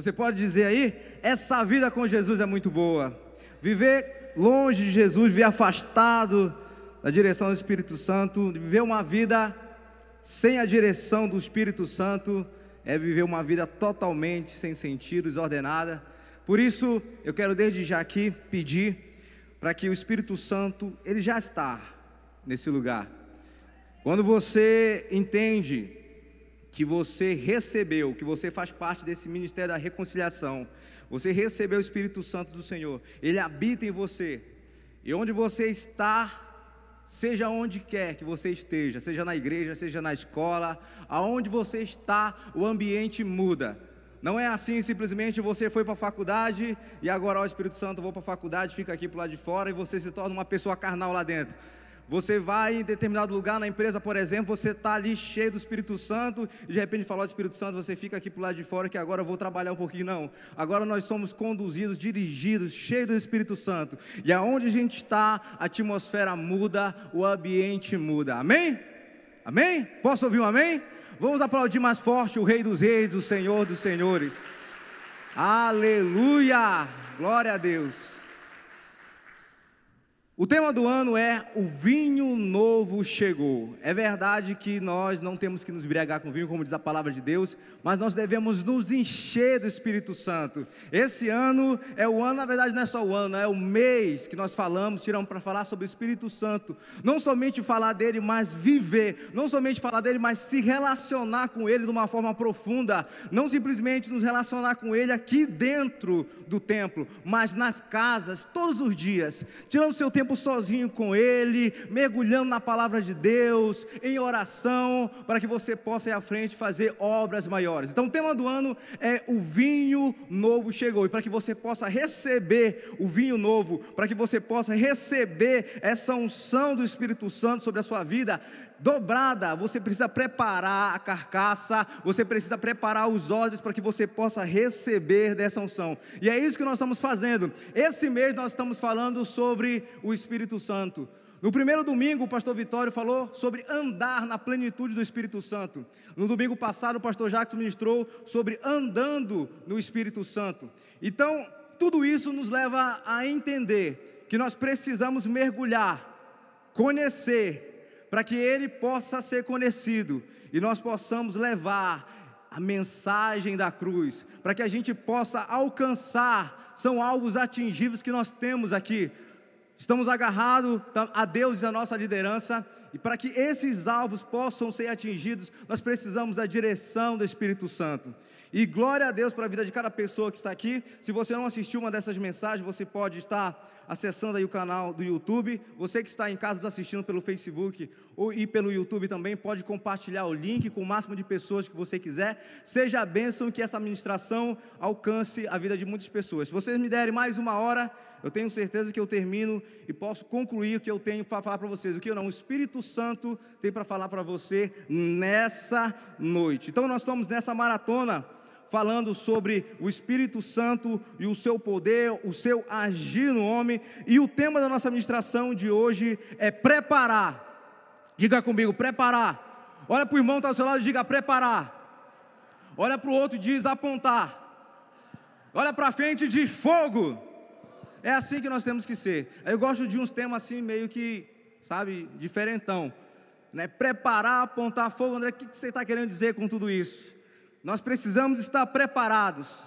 Você pode dizer aí, essa vida com Jesus é muito boa. Viver longe de Jesus, viver afastado da direção do Espírito Santo, viver uma vida sem a direção do Espírito Santo, é viver uma vida totalmente sem sentido, desordenada. Por isso, eu quero desde já aqui pedir para que o Espírito Santo, ele já está nesse lugar. Quando você entende que você recebeu, que você faz parte desse ministério da reconciliação, você recebeu o Espírito Santo do Senhor, ele habita em você, e onde você está, seja onde quer que você esteja, seja na igreja, seja na escola, aonde você está, o ambiente muda. Não é assim simplesmente você foi para a faculdade e agora o Espírito Santo vou para a faculdade, fica aqui para lado de fora e você se torna uma pessoa carnal lá dentro. Você vai em determinado lugar na empresa, por exemplo, você está ali cheio do Espírito Santo, e de repente falou Espírito Santo, você fica aqui para o lado de fora que agora eu vou trabalhar um pouquinho. Não. Agora nós somos conduzidos, dirigidos, cheios do Espírito Santo. E aonde a gente está, a atmosfera muda, o ambiente muda. Amém? Amém? Posso ouvir um amém? Vamos aplaudir mais forte o Rei dos Reis, o Senhor dos Senhores. Aleluia! Glória a Deus. O tema do ano é o vinho novo chegou. É verdade que nós não temos que nos embriagar com vinho, como diz a palavra de Deus, mas nós devemos nos encher do Espírito Santo. Esse ano é o ano, na verdade não é só o ano, é o mês que nós falamos, tiramos para falar sobre o Espírito Santo. Não somente falar dele, mas viver. Não somente falar dele, mas se relacionar com ele de uma forma profunda. Não simplesmente nos relacionar com ele aqui dentro do templo, mas nas casas, todos os dias, tirando seu tempo tempo sozinho com Ele, mergulhando na palavra de Deus, em oração, para que você possa ir à frente fazer obras maiores. Então, o tema do ano é o vinho novo chegou, e para que você possa receber o vinho novo, para que você possa receber essa unção do Espírito Santo sobre a sua vida, dobrada, você precisa preparar a carcaça, você precisa preparar os olhos para que você possa receber dessa unção. E é isso que nós estamos fazendo. Esse mês nós estamos falando sobre o Espírito Santo. No primeiro domingo, o pastor Vitório falou sobre andar na plenitude do Espírito Santo. No domingo passado, o pastor Jacques ministrou sobre andando no Espírito Santo. Então, tudo isso nos leva a entender que nós precisamos mergulhar, conhecer para que ele possa ser conhecido e nós possamos levar a mensagem da cruz, para que a gente possa alcançar, são alvos atingíveis que nós temos aqui. Estamos agarrados a Deus e a nossa liderança, e para que esses alvos possam ser atingidos, nós precisamos da direção do Espírito Santo. E glória a Deus para a vida de cada pessoa que está aqui. Se você não assistiu uma dessas mensagens, você pode estar acessando aí o canal do YouTube. Você que está em casa assistindo pelo Facebook ou e pelo YouTube também, pode compartilhar o link com o máximo de pessoas que você quiser. Seja a bênção que essa ministração alcance a vida de muitas pessoas. Se vocês me derem mais uma hora, eu tenho certeza que eu termino e posso concluir o que eu tenho para falar para vocês. O que eu não, o Espírito Santo tem para falar para você nessa noite. Então nós estamos nessa maratona falando sobre o Espírito Santo e o seu poder, o seu agir no homem. E o tema da nossa administração de hoje é preparar. Diga comigo, preparar. Olha para o irmão que está ao seu lado e diga preparar. Olha para o outro e diz apontar. Olha para frente e diz fogo. É assim que nós temos que ser. Eu gosto de uns temas assim, meio que, sabe, diferentão. Né? Preparar, apontar fogo. André, o que você está querendo dizer com tudo isso? Nós precisamos estar preparados,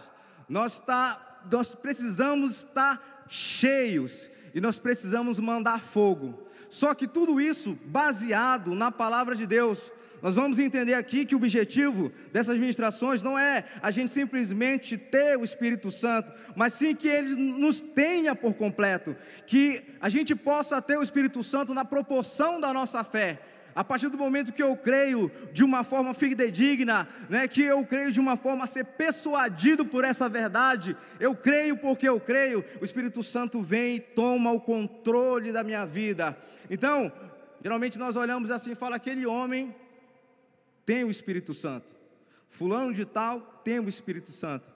nós, tá, nós precisamos estar cheios e nós precisamos mandar fogo. Só que tudo isso baseado na palavra de Deus. Nós vamos entender aqui que o objetivo dessas ministrações não é a gente simplesmente ter o Espírito Santo, mas sim que ele nos tenha por completo, que a gente possa ter o Espírito Santo na proporção da nossa fé a partir do momento que eu creio de uma forma fidedigna, né, que eu creio de uma forma a ser persuadido por essa verdade, eu creio porque eu creio, o Espírito Santo vem e toma o controle da minha vida. Então, geralmente nós olhamos assim e fala aquele homem tem o Espírito Santo. Fulano de tal tem o Espírito Santo.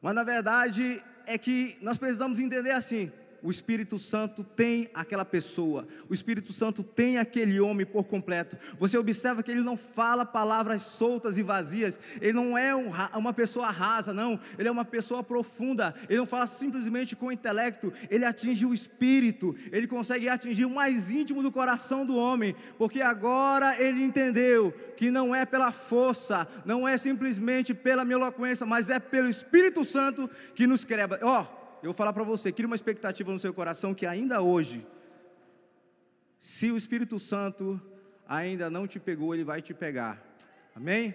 Mas na verdade é que nós precisamos entender assim: o Espírito Santo tem aquela pessoa, o Espírito Santo tem aquele homem por completo. Você observa que ele não fala palavras soltas e vazias, ele não é um, uma pessoa rasa, não, ele é uma pessoa profunda, ele não fala simplesmente com o intelecto, ele atinge o espírito, ele consegue atingir o mais íntimo do coração do homem, porque agora ele entendeu que não é pela força, não é simplesmente pela minha eloquência, mas é pelo Espírito Santo que nos quebra. Ó, oh, eu vou falar para você, cria uma expectativa no seu coração que ainda hoje, se o Espírito Santo ainda não te pegou, ele vai te pegar. Amém?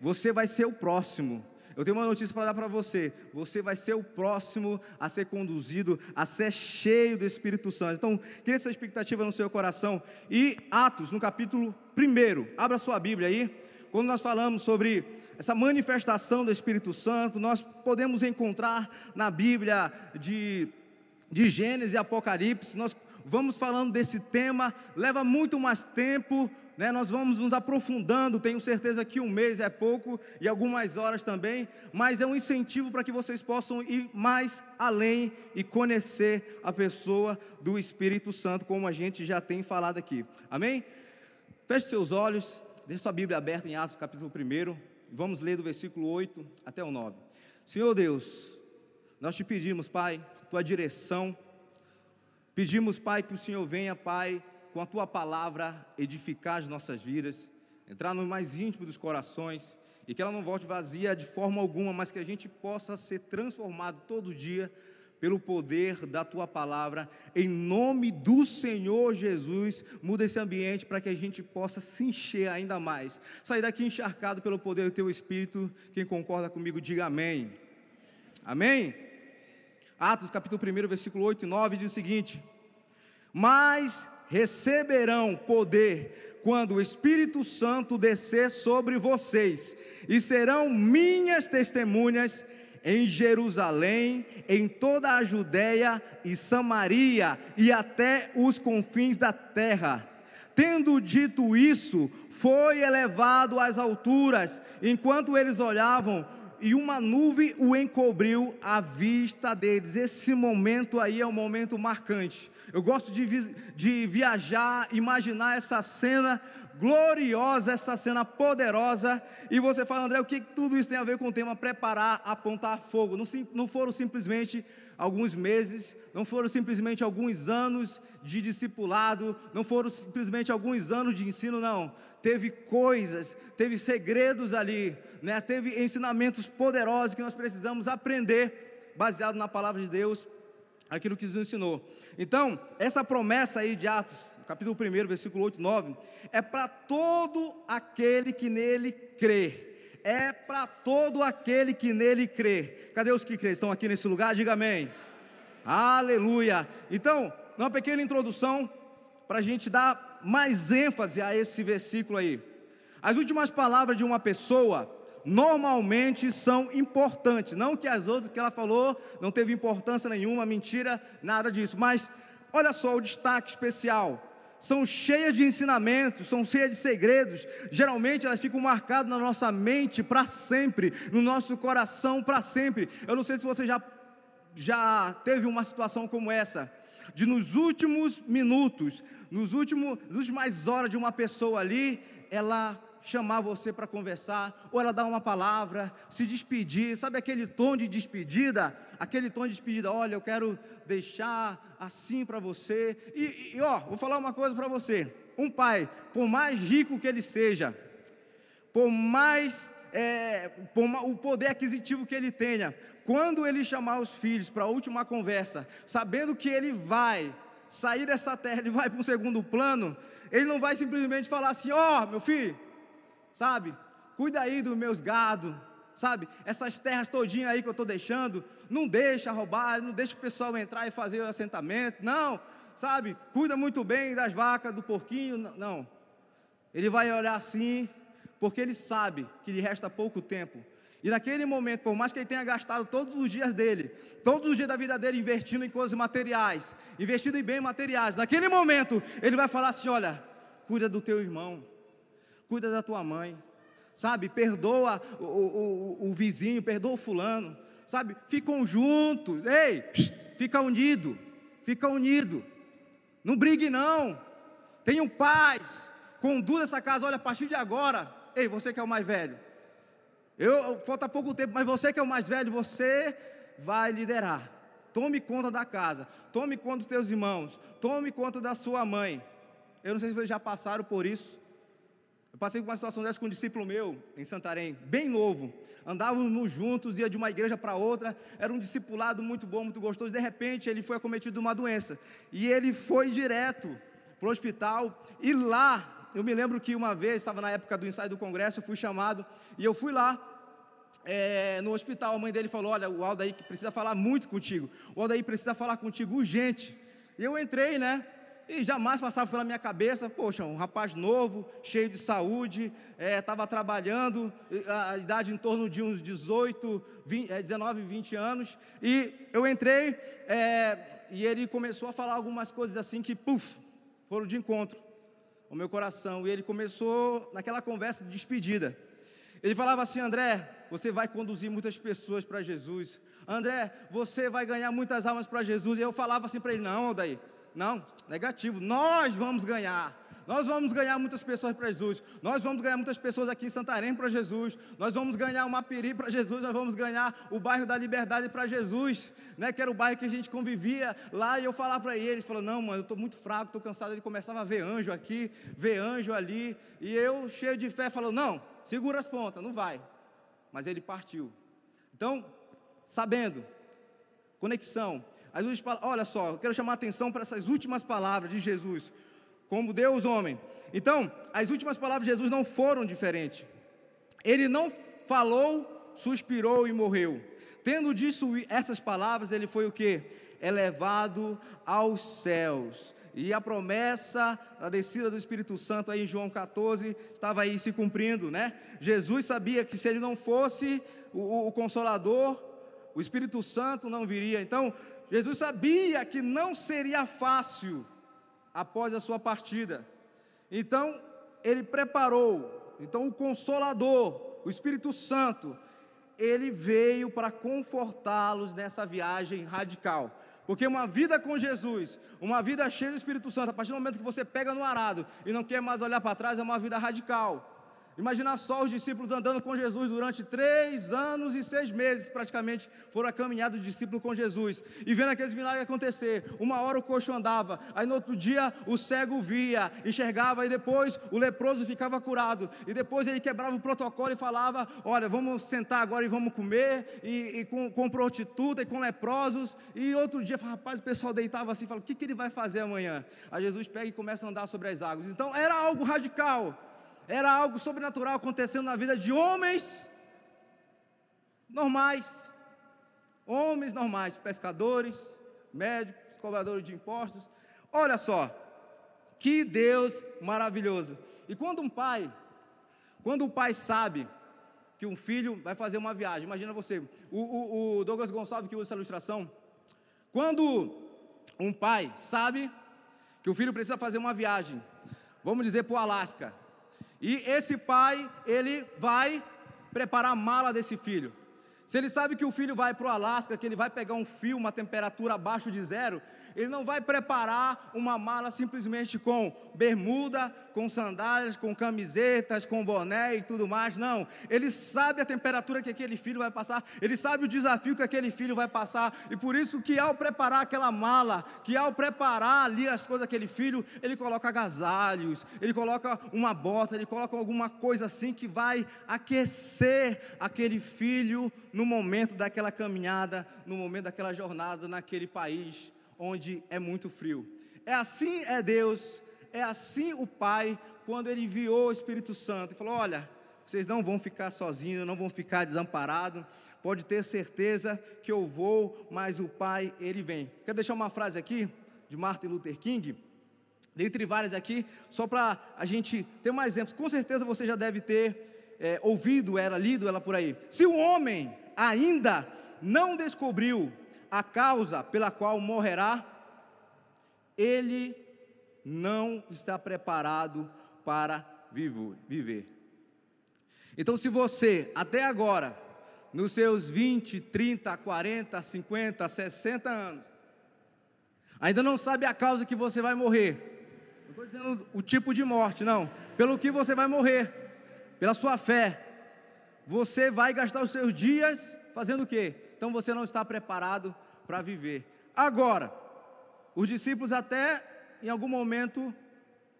Você vai ser o próximo. Eu tenho uma notícia para dar para você. Você vai ser o próximo a ser conduzido, a ser cheio do Espírito Santo. Então, cria essa expectativa no seu coração. E Atos, no capítulo 1, abra sua Bíblia aí. Quando nós falamos sobre essa manifestação do Espírito Santo, nós podemos encontrar na Bíblia de, de Gênesis e Apocalipse, nós vamos falando desse tema, leva muito mais tempo, né? nós vamos nos aprofundando, tenho certeza que um mês é pouco e algumas horas também, mas é um incentivo para que vocês possam ir mais além e conhecer a pessoa do Espírito Santo, como a gente já tem falado aqui, amém? Feche seus olhos, deixe sua Bíblia aberta em Atos capítulo 1, Vamos ler do versículo 8 até o 9. Senhor Deus, nós te pedimos, Pai, tua direção. Pedimos, Pai, que o Senhor venha, Pai, com a tua palavra edificar as nossas vidas, entrar no mais íntimo dos corações e que ela não volte vazia de forma alguma, mas que a gente possa ser transformado todo dia pelo poder da tua palavra, em nome do Senhor Jesus, muda esse ambiente para que a gente possa se encher ainda mais. Sair daqui encharcado pelo poder do teu Espírito. Quem concorda comigo, diga amém. Amém? Atos capítulo 1, versículo 8 e 9 diz o seguinte: Mas receberão poder quando o Espírito Santo descer sobre vocês, e serão minhas testemunhas em Jerusalém, em toda a Judéia e Samaria e até os confins da terra. Tendo dito isso, foi elevado às alturas, enquanto eles olhavam, e uma nuvem o encobriu à vista deles. Esse momento aí é um momento marcante. Eu gosto de, vi de viajar, imaginar essa cena gloriosa, essa cena poderosa, e você fala, André, o que tudo isso tem a ver com o tema preparar, apontar fogo? Não, não foram simplesmente alguns meses, não foram simplesmente alguns anos de discipulado, não foram simplesmente alguns anos de ensino, não. Teve coisas, teve segredos ali, né? teve ensinamentos poderosos que nós precisamos aprender, baseado na palavra de Deus, aquilo que nos ensinou. Então, essa promessa aí de Atos capítulo 1, versículo 8 e 9, é para todo aquele que nele crê. É para todo aquele que nele crê. Cadê os que crê? Estão aqui nesse lugar? Diga amém. Aleluia. Então, uma pequena introdução para a gente dar mais ênfase a esse versículo aí. As últimas palavras de uma pessoa normalmente são importantes. Não que as outras que ela falou não teve importância nenhuma, mentira, nada disso. Mas olha só o destaque especial são cheias de ensinamentos, são cheias de segredos. Geralmente elas ficam marcadas na nossa mente para sempre, no nosso coração para sempre. Eu não sei se você já, já teve uma situação como essa, de nos últimos minutos, nos últimos, nas últimas horas de uma pessoa ali, ela chamar você para conversar, ou ela dar uma palavra, se despedir, sabe aquele tom de despedida? Aquele tom de despedida, olha, eu quero deixar assim para você. E, e, ó, vou falar uma coisa para você: um pai, por mais rico que ele seja, por mais é, por, o poder aquisitivo que ele tenha, quando ele chamar os filhos para a última conversa, sabendo que ele vai sair dessa terra, ele vai para um segundo plano, ele não vai simplesmente falar assim: ó, oh, meu filho sabe? Cuida aí dos meus gados, sabe? Essas terras todinhas aí que eu estou deixando, não deixa roubar, não deixa o pessoal entrar e fazer o assentamento, não, sabe? Cuida muito bem das vacas, do porquinho, não. Ele vai olhar assim, porque ele sabe que lhe resta pouco tempo. E naquele momento, por mais que ele tenha gastado todos os dias dele, todos os dias da vida dele investindo em coisas materiais, investindo em bens materiais, naquele momento ele vai falar assim: olha, cuida do teu irmão, cuida da tua mãe, sabe? Perdoa o, o, o vizinho, perdoa o fulano, sabe? Ficam juntos, ei, fica unido, fica unido. Não brigue não. Tenham paz. Conduza essa casa, olha, a partir de agora. Ei, você que é o mais velho. Eu, falta pouco tempo, mas você que é o mais velho, você vai liderar. Tome conta da casa, tome conta dos teus irmãos, tome conta da sua mãe. Eu não sei se vocês já passaram por isso. Eu passei por uma situação dessa com um discípulo meu em Santarém, bem novo. Andávamos juntos, ia de uma igreja para outra, era um discipulado muito bom, muito gostoso. De repente, ele foi acometido de uma doença e ele foi direto para o hospital. E lá, eu me lembro que uma vez, estava na época do ensaio do congresso, eu fui chamado e eu fui lá é, no hospital, a mãe dele falou: Olha, o Aldair precisa falar muito contigo, o Aldair precisa falar contigo urgente. E eu entrei, né? E jamais passava pela minha cabeça, poxa, um rapaz novo, cheio de saúde, estava é, trabalhando, a, idade em torno de uns 18, 20, é, 19, 20 anos. E eu entrei é, e ele começou a falar algumas coisas assim que, puf, foram de encontro ao meu coração. E ele começou naquela conversa de despedida. Ele falava assim: André, você vai conduzir muitas pessoas para Jesus. André, você vai ganhar muitas almas para Jesus. E eu falava assim para ele: Não, daí, não, negativo. Nós vamos ganhar. Nós vamos ganhar muitas pessoas para Jesus. Nós vamos ganhar muitas pessoas aqui em Santarém para Jesus. Nós vamos ganhar o Mapiri para Jesus. Nós vamos ganhar o bairro da Liberdade para Jesus, né? Que era o bairro que a gente convivia lá. E eu falava para ele, ele falou: Não, mano, eu estou muito fraco, estou cansado. Ele começava a ver anjo aqui, ver anjo ali. E eu, cheio de fé, falou: Não, segura as pontas, não vai. Mas ele partiu. Então, sabendo, conexão. As últimas, olha só, eu quero chamar a atenção para essas últimas palavras de Jesus, como Deus homem. Então, as últimas palavras de Jesus não foram diferentes. Ele não falou, suspirou e morreu. Tendo dito essas palavras, ele foi o que? Elevado aos céus. E a promessa da descida do Espírito Santo aí em João 14 estava aí se cumprindo, né? Jesus sabia que se ele não fosse o, o Consolador, o Espírito Santo não viria. Então, Jesus sabia que não seria fácil após a sua partida. Então, ele preparou. Então, o Consolador, o Espírito Santo, ele veio para confortá-los nessa viagem radical. Porque uma vida com Jesus, uma vida cheia do Espírito Santo, a partir do momento que você pega no arado e não quer mais olhar para trás, é uma vida radical. Imagina só os discípulos andando com Jesus durante três anos e seis meses, praticamente, foram a caminhada dos discípulos com Jesus, e vendo aqueles milagres acontecer. Uma hora o coxo andava, aí no outro dia o cego via, enxergava, e depois o leproso ficava curado, e depois ele quebrava o protocolo e falava: Olha, vamos sentar agora e vamos comer, e, e com, com, prostituta e com leprosos, e outro dia, rapaz, o pessoal deitava assim, fala: O que, que ele vai fazer amanhã? Aí Jesus pega e começa a andar sobre as águas. Então era algo radical era algo sobrenatural acontecendo na vida de homens normais, homens normais, pescadores, médicos, cobradores de impostos. Olha só, que Deus maravilhoso. E quando um pai, quando o pai sabe que um filho vai fazer uma viagem, imagina você, o, o, o Douglas Gonçalves que usa essa ilustração, quando um pai sabe que o filho precisa fazer uma viagem, vamos dizer para o Alasca, e esse pai, ele vai preparar a mala desse filho. Se ele sabe que o filho vai para o Alasca, que ele vai pegar um fio, uma temperatura abaixo de zero, ele não vai preparar uma mala simplesmente com bermuda, com sandálias, com camisetas, com boné e tudo mais. Não. Ele sabe a temperatura que aquele filho vai passar, ele sabe o desafio que aquele filho vai passar. E por isso que ao preparar aquela mala, que ao preparar ali as coisas daquele filho, ele coloca agasalhos, ele coloca uma bota, ele coloca alguma coisa assim que vai aquecer aquele filho no momento daquela caminhada, no momento daquela jornada naquele país onde é muito frio. É assim é Deus, é assim o Pai, quando Ele enviou o Espírito Santo e falou: Olha, vocês não vão ficar sozinhos, não vão ficar desamparados, pode ter certeza que eu vou, mas o Pai, Ele vem. Quero deixar uma frase aqui de Martin Luther King, dentre várias aqui, só para a gente ter mais exemplos. Com certeza você já deve ter é, ouvido ela, lido ela por aí. Se o homem ainda não descobriu a causa pela qual morrerá, ele não está preparado para viver. Então, se você até agora, nos seus 20, 30, 40, 50, 60 anos, Ainda não sabe a causa que você vai morrer. Não estou dizendo o tipo de morte, não. Pelo que você vai morrer, pela sua fé. Você vai gastar os seus dias fazendo o quê? Então você não está preparado para viver. Agora, os discípulos até em algum momento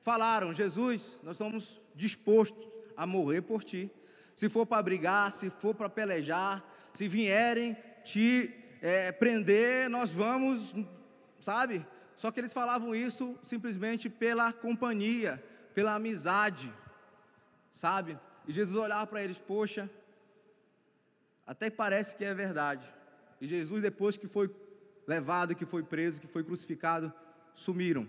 falaram: Jesus, nós estamos dispostos a morrer por ti. Se for para brigar, se for para pelejar, se vierem te é, prender, nós vamos, sabe? Só que eles falavam isso simplesmente pela companhia, pela amizade, sabe? E Jesus olhava para eles, poxa, até parece que é verdade. E Jesus, depois que foi levado, que foi preso, que foi crucificado, sumiram,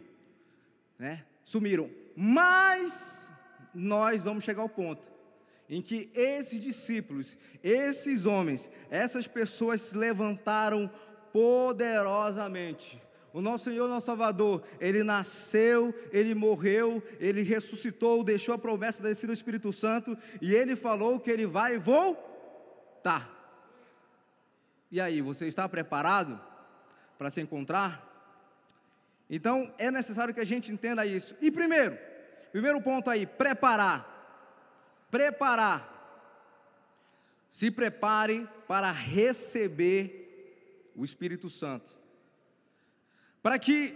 né? Sumiram. Mas nós vamos chegar ao ponto em que esses discípulos, esses homens, essas pessoas se levantaram poderosamente. O nosso Senhor, nosso Salvador, ele nasceu, ele morreu, ele ressuscitou, deixou a promessa da descida do Espírito Santo e ele falou que ele vai voltar. E aí, você está preparado para se encontrar? Então, é necessário que a gente entenda isso. E primeiro, primeiro ponto aí, preparar preparar. Se prepare para receber o Espírito Santo. Para que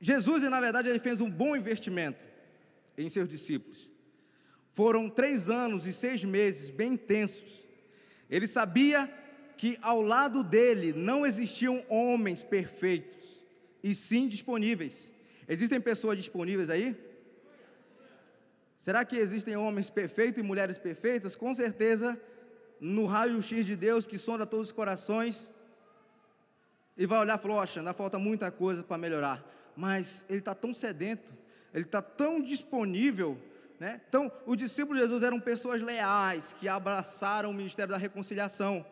Jesus, na verdade, ele fez um bom investimento em seus discípulos. Foram três anos e seis meses bem intensos. Ele sabia que ao lado dele não existiam homens perfeitos, e sim disponíveis. Existem pessoas disponíveis aí? Será que existem homens perfeitos e mulheres perfeitas? Com certeza, no raio-x de Deus que sonda todos os corações, e vai olhar e falar: ainda falta muita coisa para melhorar. Mas ele está tão sedento, ele está tão disponível. Né? Então, os discípulos de Jesus eram pessoas leais que abraçaram o ministério da reconciliação.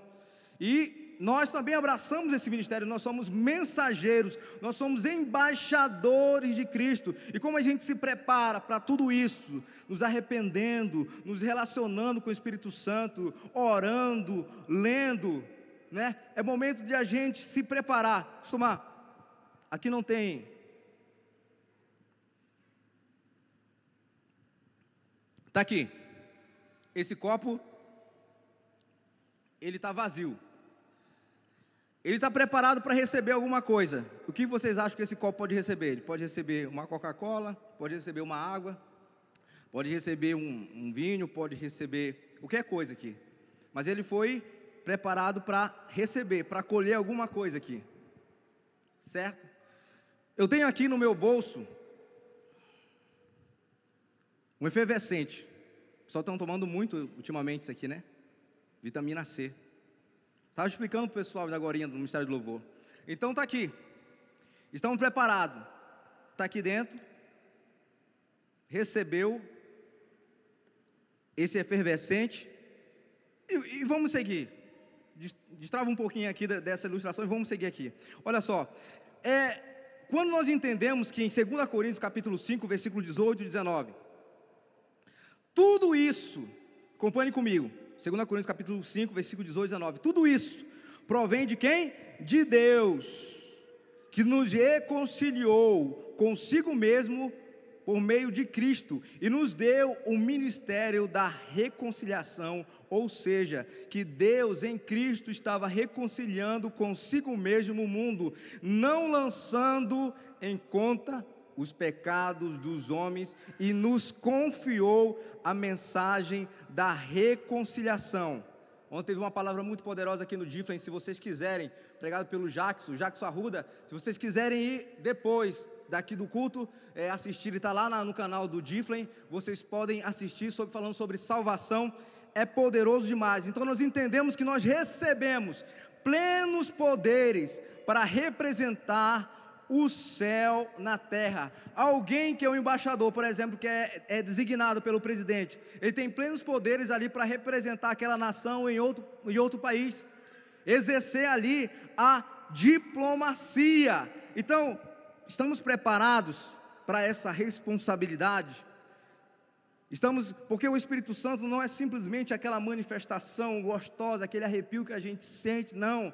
E nós também abraçamos esse ministério, nós somos mensageiros, nós somos embaixadores de Cristo. E como a gente se prepara para tudo isso, nos arrependendo, nos relacionando com o Espírito Santo, orando, lendo, né? É momento de a gente se preparar. Tomar. Aqui não tem Está aqui. Esse copo, ele está vazio. Ele está preparado para receber alguma coisa. O que vocês acham que esse copo pode receber? Ele pode receber uma Coca-Cola, pode receber uma água, pode receber um, um, vinho, pode receber qualquer coisa aqui. Mas ele foi preparado para receber, para colher alguma coisa aqui. Certo? Eu tenho aqui no meu bolso um efervescente. Só estão tomando muito ultimamente isso aqui, né? Vitamina C. Estava explicando para o pessoal da agora do Ministério do Louvor. Então está aqui. Estamos preparados. Está aqui dentro. Recebeu esse efervescente. E, e vamos seguir. Destrava um pouquinho aqui dessa ilustração e vamos seguir aqui. Olha só. É, quando nós entendemos que em 2 Coríntios capítulo 5, versículo 18 e 19, tudo isso, acompanhe comigo, 2 Coríntios capítulo 5, versículo 18 e 19. Tudo isso provém de quem? De Deus, que nos reconciliou consigo mesmo por meio de Cristo e nos deu o ministério da reconciliação, ou seja, que Deus em Cristo estava reconciliando consigo mesmo o mundo, não lançando em conta os pecados dos homens e nos confiou a mensagem da reconciliação. Ontem teve uma palavra muito poderosa aqui no Diflen, se vocês quiserem, pregado pelo Jackson, Jackson Arruda, se vocês quiserem ir depois daqui do culto, é, assistir, está lá no canal do Diflen, vocês podem assistir sobre, falando sobre salvação, é poderoso demais. Então nós entendemos que nós recebemos plenos poderes para representar o céu na terra. Alguém que é um embaixador, por exemplo, que é, é designado pelo presidente, ele tem plenos poderes ali para representar aquela nação em outro, em outro país, exercer ali a diplomacia. Então, estamos preparados para essa responsabilidade? Estamos, porque o Espírito Santo não é simplesmente aquela manifestação gostosa, aquele arrepio que a gente sente, não.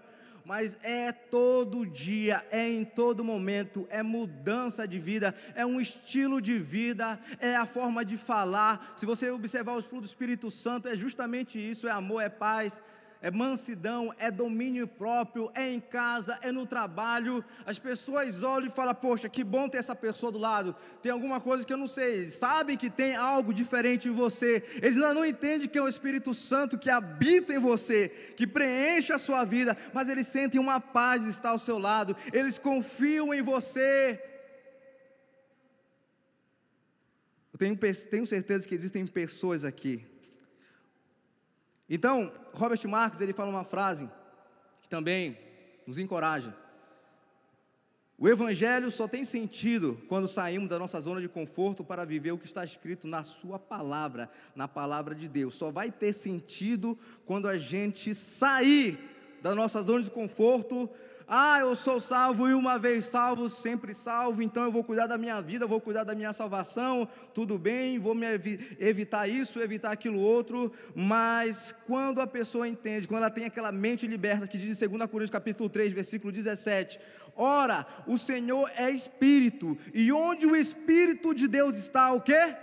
Mas é todo dia, é em todo momento, é mudança de vida, é um estilo de vida, é a forma de falar. Se você observar os frutos do Espírito Santo, é justamente isso: é amor, é paz, é mansidão, é domínio próprio, é em casa, é no trabalho. As pessoas olham e falam: Poxa, que bom ter essa pessoa do lado. Tem alguma coisa que eu não sei. Sabem que tem algo diferente em você. Eles ainda não entendem que é o Espírito Santo que habita em você, que preenche a sua vida, mas eles sentem uma paz estar ao seu lado. Eles confiam em você. Eu tenho, tenho certeza que existem pessoas aqui então, Robert Marx ele fala uma frase que também nos encoraja. O evangelho só tem sentido quando saímos da nossa zona de conforto para viver o que está escrito na sua palavra, na palavra de Deus. Só vai ter sentido quando a gente sair da nossa zona de conforto ah, eu sou salvo e uma vez salvo, sempre salvo, então eu vou cuidar da minha vida, vou cuidar da minha salvação, tudo bem, vou me evitar isso, evitar aquilo outro, mas quando a pessoa entende, quando ela tem aquela mente liberta, que diz em 2 Coríntios capítulo 3, versículo 17, Ora, o Senhor é Espírito, e onde o Espírito de Deus está, o quê?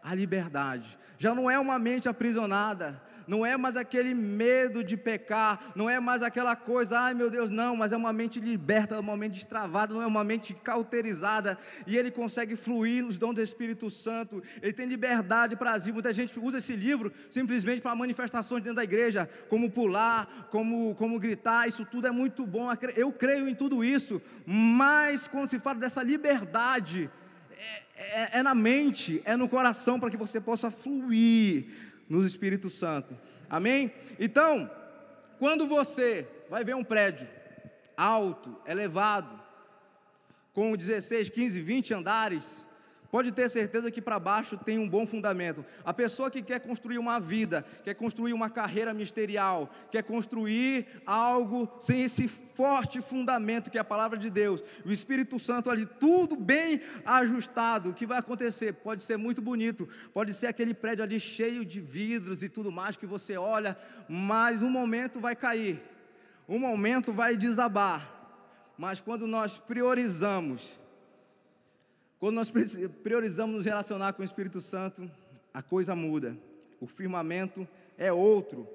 A liberdade. Já não é uma mente aprisionada, não é mais aquele medo de pecar, não é mais aquela coisa, ai meu Deus, não, mas é uma mente liberta, uma mente destravada, não é uma mente cauterizada, e ele consegue fluir nos dons do Espírito Santo, ele tem liberdade para agir. Muita gente usa esse livro simplesmente para manifestações dentro da igreja, como pular, como, como gritar, isso tudo é muito bom, eu creio em tudo isso, mas quando se fala dessa liberdade, é, é, é, na mente, é no coração, para que você possa fluir no Espírito Santo. Amém? Então, quando você vai ver um prédio alto, elevado, com 16, 15, 20 andares, pode ter certeza que para baixo tem um bom fundamento. A pessoa que quer construir uma vida, quer construir uma carreira ministerial, quer construir algo sem esse forte fundamento que é a palavra de Deus, o Espírito Santo ali, tudo bem ajustado, o que vai acontecer? Pode ser muito bonito, pode ser aquele prédio ali cheio de vidros e tudo mais que você olha, mas um momento vai cair, um momento vai desabar. Mas quando nós priorizamos quando nós priorizamos nos relacionar com o Espírito Santo, a coisa muda. O firmamento é outro.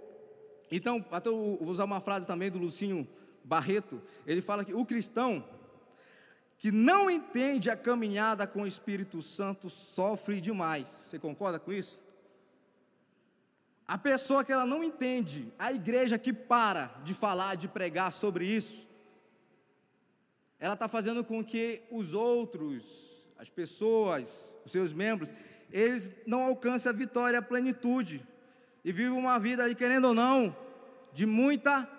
Então, até vou usar uma frase também do Lucinho Barreto. Ele fala que o cristão que não entende a caminhada com o Espírito Santo sofre demais. Você concorda com isso? A pessoa que ela não entende, a igreja que para de falar, de pregar sobre isso, ela está fazendo com que os outros as pessoas, os seus membros, eles não alcançam a vitória, a plenitude, e vivem uma vida querendo ou não, de muita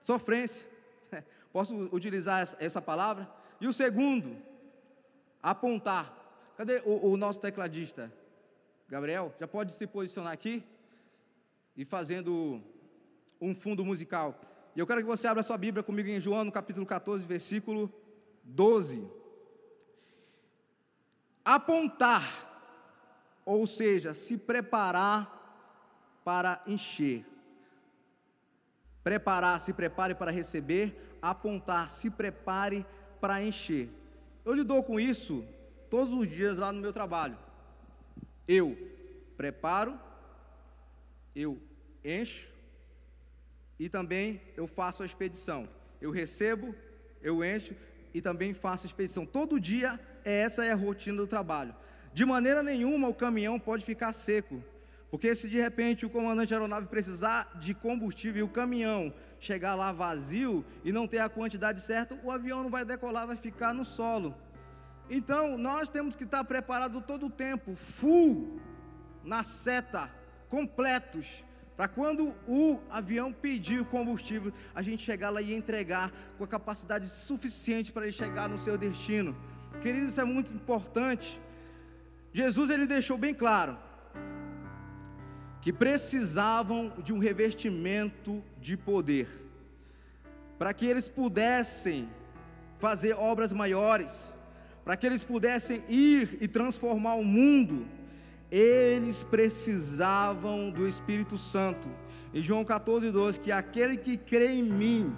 sofrência. Posso utilizar essa palavra? E o segundo, apontar. Cadê o, o nosso tecladista? Gabriel, já pode se posicionar aqui e fazendo um fundo musical. E eu quero que você abra sua Bíblia comigo em João, no capítulo 14, versículo 12 apontar, ou seja, se preparar para encher. Preparar, se prepare para receber, apontar, se prepare para encher. Eu lido com isso todos os dias lá no meu trabalho. Eu preparo, eu encho e também eu faço a expedição. Eu recebo, eu encho e também faço a expedição. Todo dia essa é a rotina do trabalho. De maneira nenhuma o caminhão pode ficar seco, porque se de repente o comandante aeronave precisar de combustível e o caminhão chegar lá vazio e não ter a quantidade certa, o avião não vai decolar, vai ficar no solo. Então nós temos que estar preparados todo o tempo, full, na seta, completos, para quando o avião pedir o combustível, a gente chegar lá e entregar com a capacidade suficiente para ele chegar no seu destino. Queridos, isso é muito importante. Jesus ele deixou bem claro que precisavam de um revestimento de poder para que eles pudessem fazer obras maiores, para que eles pudessem ir e transformar o mundo, eles precisavam do Espírito Santo. em João 14, 12, que aquele que crê em mim,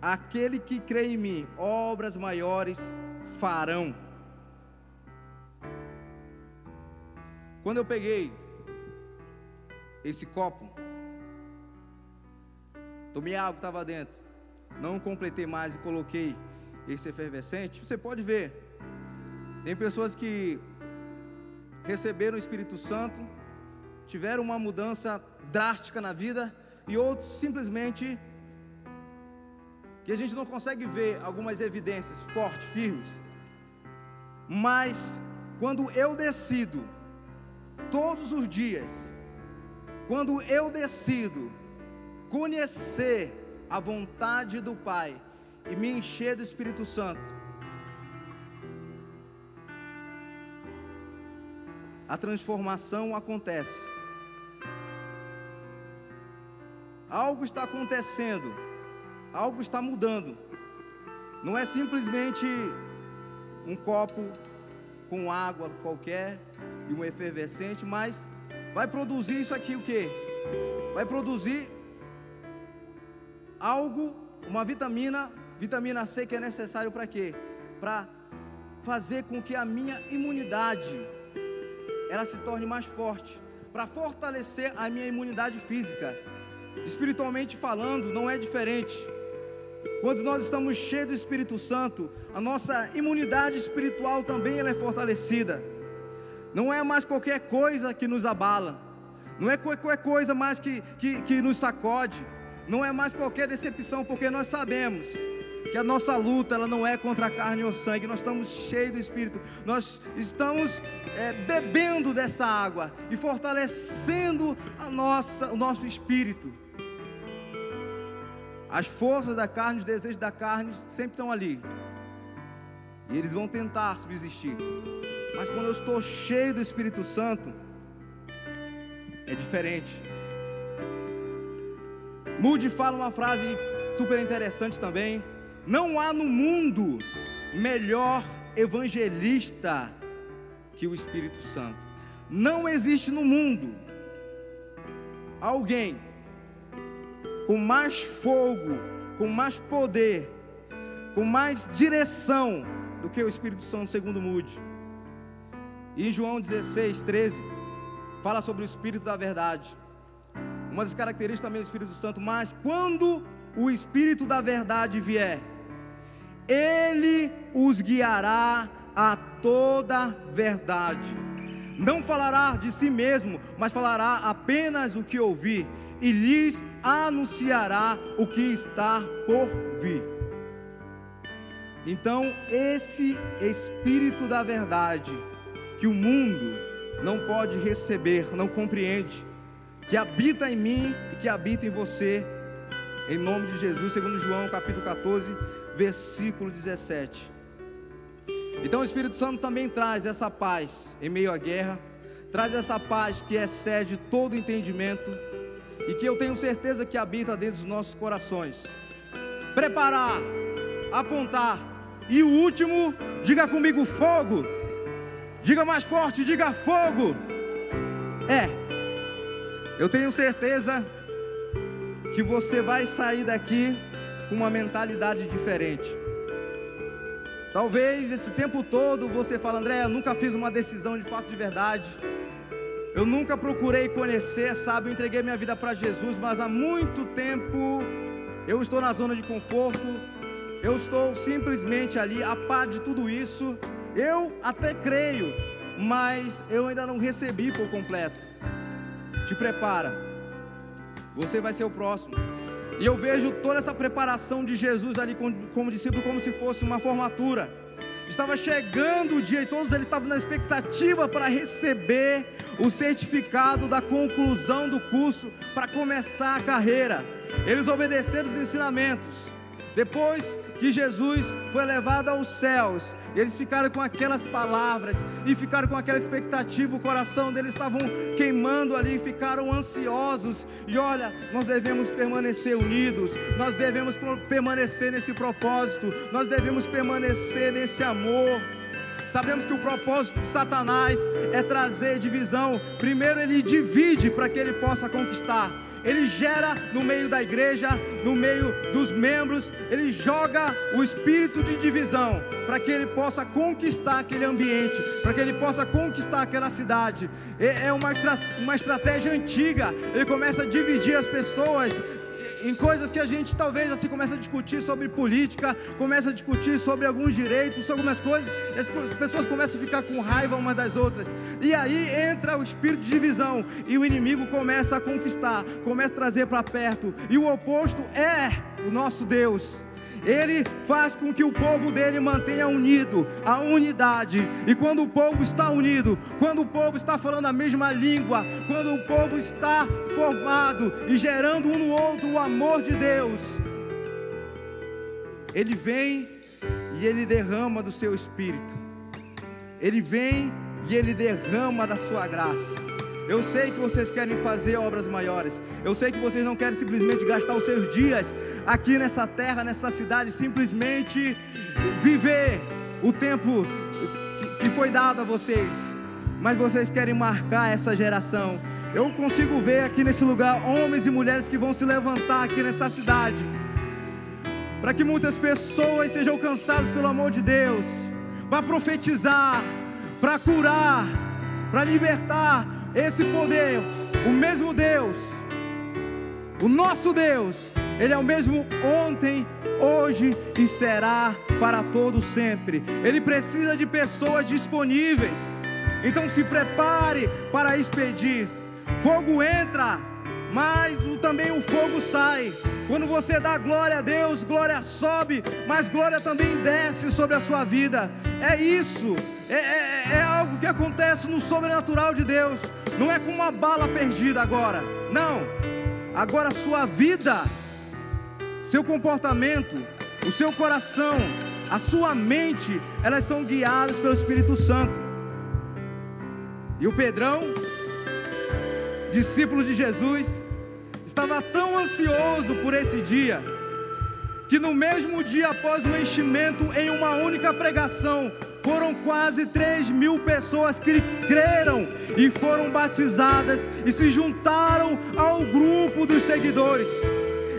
aquele que crê em mim, obras maiores farão. Quando eu peguei esse copo, tomei água que estava dentro, não completei mais e coloquei esse efervescente, você pode ver, tem pessoas que receberam o Espírito Santo, tiveram uma mudança drástica na vida, e outros simplesmente que a gente não consegue ver algumas evidências fortes, firmes, mas quando eu decido, todos os dias, quando eu decido conhecer a vontade do Pai e me encher do Espírito Santo, a transformação acontece. Algo está acontecendo, algo está mudando. Não é simplesmente um copo com água qualquer e um efervescente, mas vai produzir isso aqui o que? Vai produzir algo, uma vitamina, vitamina C que é necessário para quê? Para fazer com que a minha imunidade ela se torne mais forte, para fortalecer a minha imunidade física. Espiritualmente falando, não é diferente. Quando nós estamos cheios do Espírito Santo, a nossa imunidade espiritual também ela é fortalecida. Não é mais qualquer coisa que nos abala, não é qualquer coisa mais que, que, que nos sacode, não é mais qualquer decepção, porque nós sabemos que a nossa luta ela não é contra a carne ou sangue, nós estamos cheios do Espírito, nós estamos é, bebendo dessa água e fortalecendo a nossa, o nosso espírito. As forças da carne, os desejos da carne sempre estão ali. E eles vão tentar subsistir. Mas quando eu estou cheio do Espírito Santo, é diferente. Moody fala uma frase super interessante também. Não há no mundo melhor evangelista que o Espírito Santo. Não existe no mundo alguém com mais fogo, com mais poder, com mais direção do que o Espírito Santo, segundo Mude. E João 16, 13, fala sobre o Espírito da verdade. Uma das características também do Espírito Santo, mas quando o Espírito da verdade vier, ele os guiará a toda verdade. Não falará de si mesmo, mas falará apenas o que ouvir e lhes anunciará o que está por vir. Então, esse Espírito da verdade, que o mundo não pode receber, não compreende, que habita em mim e que habita em você, em nome de Jesus, segundo João capítulo 14, versículo 17. Então o Espírito Santo também traz essa paz em meio à guerra, traz essa paz que excede todo entendimento e que eu tenho certeza que habita dentro dos nossos corações. Preparar, apontar e o último, diga comigo fogo. Diga mais forte, diga fogo. É. Eu tenho certeza que você vai sair daqui com uma mentalidade diferente. Talvez esse tempo todo você fala, André, eu nunca fiz uma decisão de fato de verdade. Eu nunca procurei conhecer, sabe? Eu entreguei minha vida para Jesus, mas há muito tempo eu estou na zona de conforto. Eu estou simplesmente ali a par de tudo isso. Eu até creio, mas eu ainda não recebi por completo. Te prepara. Você vai ser o próximo. E eu vejo toda essa preparação de Jesus ali como, discípulo como se fosse uma formatura. Estava chegando o dia e todos eles estavam na expectativa para receber o certificado da conclusão do curso para começar a carreira. Eles obedeceram os ensinamentos. Depois que Jesus foi levado aos céus, eles ficaram com aquelas palavras e ficaram com aquela expectativa, o coração deles estavam queimando ali, ficaram ansiosos. E olha, nós devemos permanecer unidos, nós devemos permanecer nesse propósito, nós devemos permanecer nesse amor. Sabemos que o propósito de Satanás é trazer divisão. Primeiro ele divide para que ele possa conquistar. Ele gera no meio da igreja, no meio dos membros, ele joga o espírito de divisão para que ele possa conquistar aquele ambiente, para que ele possa conquistar aquela cidade. É uma, uma estratégia antiga. Ele começa a dividir as pessoas em coisas que a gente talvez assim começa a discutir sobre política, começa a discutir sobre alguns direitos, sobre algumas coisas, e as pessoas começam a ficar com raiva umas das outras. E aí entra o espírito de divisão e o inimigo começa a conquistar, começa a trazer para perto. E o oposto é o nosso Deus. Ele faz com que o povo dele mantenha unido, a unidade. E quando o povo está unido, quando o povo está falando a mesma língua, quando o povo está formado e gerando um no outro o amor de Deus, ele vem e ele derrama do seu espírito. Ele vem e ele derrama da sua graça. Eu sei que vocês querem fazer obras maiores. Eu sei que vocês não querem simplesmente gastar os seus dias aqui nessa terra, nessa cidade, simplesmente viver o tempo que foi dado a vocês. Mas vocês querem marcar essa geração. Eu consigo ver aqui nesse lugar homens e mulheres que vão se levantar aqui nessa cidade. Para que muitas pessoas sejam alcançadas pelo amor de Deus. Para profetizar, para curar, para libertar esse poder, o mesmo Deus, o nosso Deus, Ele é o mesmo ontem, hoje e será para todo sempre. Ele precisa de pessoas disponíveis. Então se prepare para expedir. Fogo entra, mas o, também o fogo sai. Quando você dá glória a Deus, glória sobe, mas glória também desce sobre a sua vida. É isso, é, é, é algo que acontece no sobrenatural de Deus. Não é com uma bala perdida agora, não. Agora a sua vida, seu comportamento, o seu coração, a sua mente, elas são guiadas pelo Espírito Santo. E o Pedrão, discípulo de Jesus, estava tão ansioso por esse dia, que no mesmo dia após o enchimento, em uma única pregação, foram quase 3 mil pessoas que creram e foram batizadas e se juntaram ao grupo dos seguidores.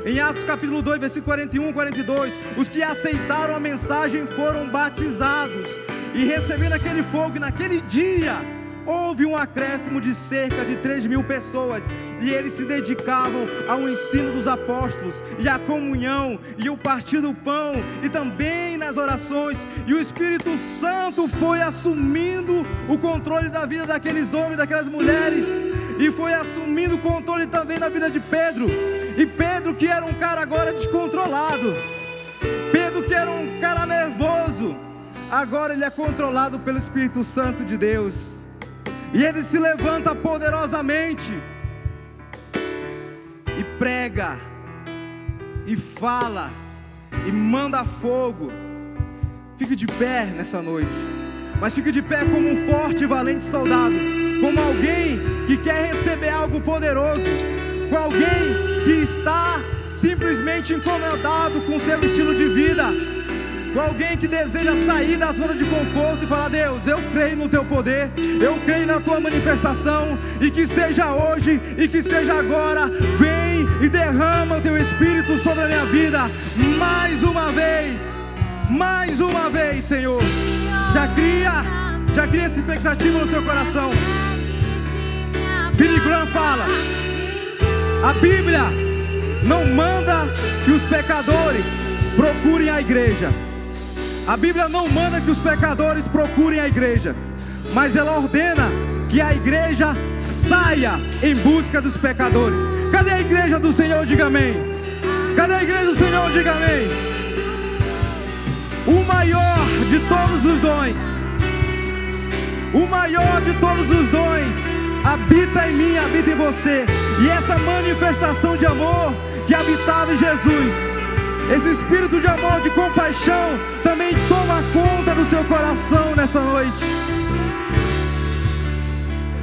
Em Atos capítulo 2, versículo 41 e 42, os que aceitaram a mensagem foram batizados e recebendo aquele fogo naquele dia houve um acréscimo de cerca de 3 mil pessoas, e eles se dedicavam ao ensino dos apóstolos, e à comunhão, e o partir do pão, e também nas orações, e o Espírito Santo foi assumindo o controle da vida daqueles homens, daquelas mulheres, e foi assumindo o controle também da vida de Pedro, e Pedro, que era um cara agora descontrolado, Pedro, que era um cara nervoso, agora ele é controlado pelo Espírito Santo de Deus. E ele se levanta poderosamente e prega, e fala, e manda fogo. Fique de pé nessa noite, mas fique de pé como um forte e valente soldado, como alguém que quer receber algo poderoso, com alguém que está simplesmente incomodado com seu estilo de vida com alguém que deseja sair da zona de conforto e falar: Deus, eu creio no teu poder, eu creio na tua manifestação, e que seja hoje e que seja agora, vem e derrama o teu espírito sobre a minha vida, mais uma vez, mais uma vez, Senhor. Já cria, já cria essa expectativa no seu coração. Billy Graham fala: a Bíblia não manda que os pecadores procurem a igreja. A Bíblia não manda que os pecadores procurem a igreja, mas ela ordena que a igreja saia em busca dos pecadores. Cadê a igreja do Senhor? Diga amém. Cadê a igreja do Senhor? Diga amém. O maior de todos os dons, o maior de todos os dons, habita em mim, habita em você. E essa manifestação de amor que habitava em Jesus esse espírito de amor, de compaixão, também toma conta do seu coração nessa noite.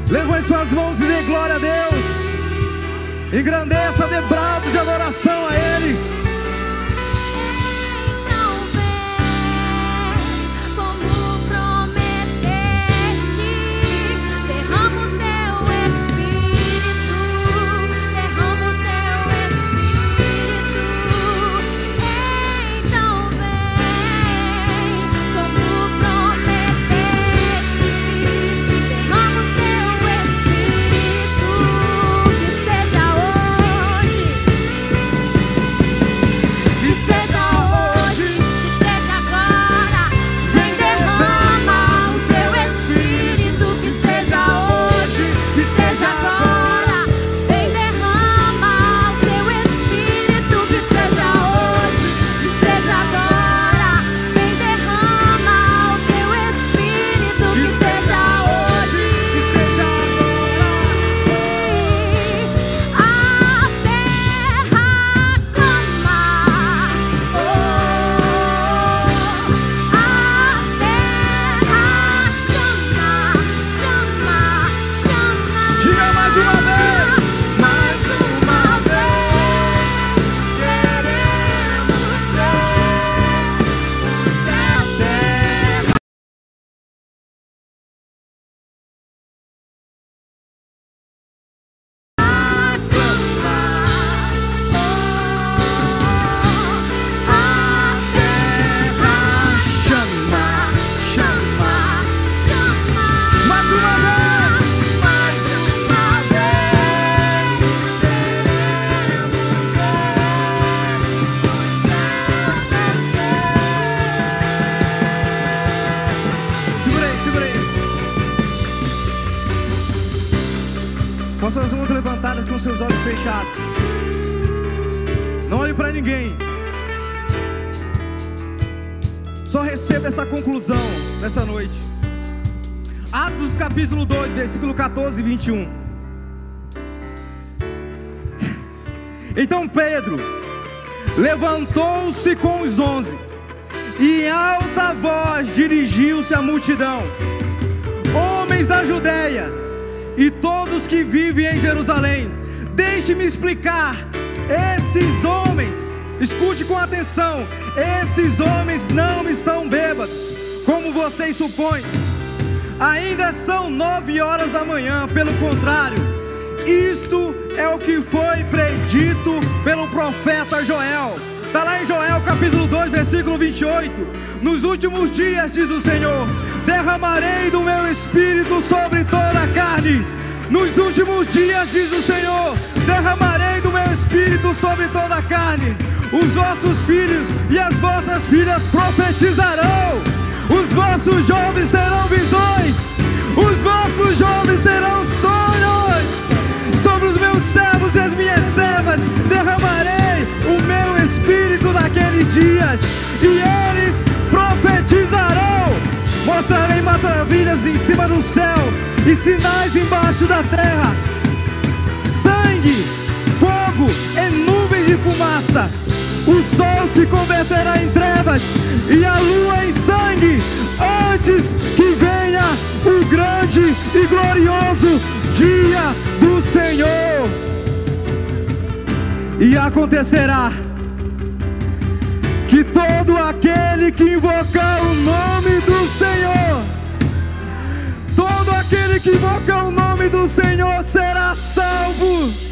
Levante suas mãos e dê glória a Deus. Engrandeça, 21. Então Pedro levantou-se com os onze e em alta voz dirigiu-se à multidão: Homens da Judéia e todos que vivem em Jerusalém, deixe-me explicar. Esses homens, escute com atenção, esses homens não estão bêbados, como vocês supõem. Ainda são nove horas da manhã, pelo contrário, isto é o que foi predito pelo profeta Joel. Está lá em Joel capítulo 2, versículo 28. Nos últimos dias, diz o Senhor, derramarei do meu espírito sobre toda a carne. Nos últimos dias, diz o Senhor, derramarei do meu espírito sobre toda a carne. Os vossos filhos e as vossas filhas profetizarão. Os vossos jovens terão visões. Os vossos jovens terão sonhos. Sobre os meus servos e as minhas servas derramarei o meu espírito naqueles dias. E eles profetizarão. Mostrarei maravilhas em cima do céu e sinais embaixo da terra: sangue, fogo e nuvens de fumaça o sol se converterá em trevas e a lua em sangue, antes que venha o grande e glorioso dia do Senhor. E acontecerá que todo aquele que invocar o nome do Senhor, todo aquele que invocar o nome do Senhor será salvo.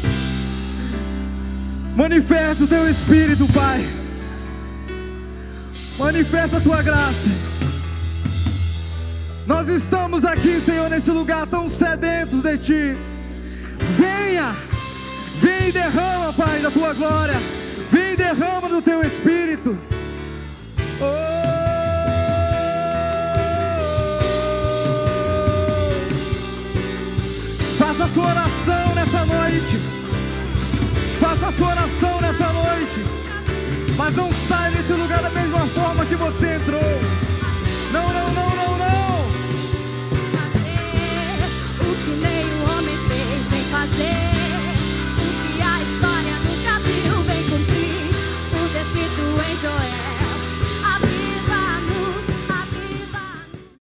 Manifesta o teu espírito, Pai. Manifesta a tua graça. Nós estamos aqui, Senhor, nesse lugar tão sedentos de Ti. Venha, vem e derrama, Pai, da tua glória. Vem e derrama do teu espírito. Oh. Faça a sua oração nessa noite. Faça a sua oração nessa noite. Mas não saia desse lugar da mesma forma que você entrou. Não, não,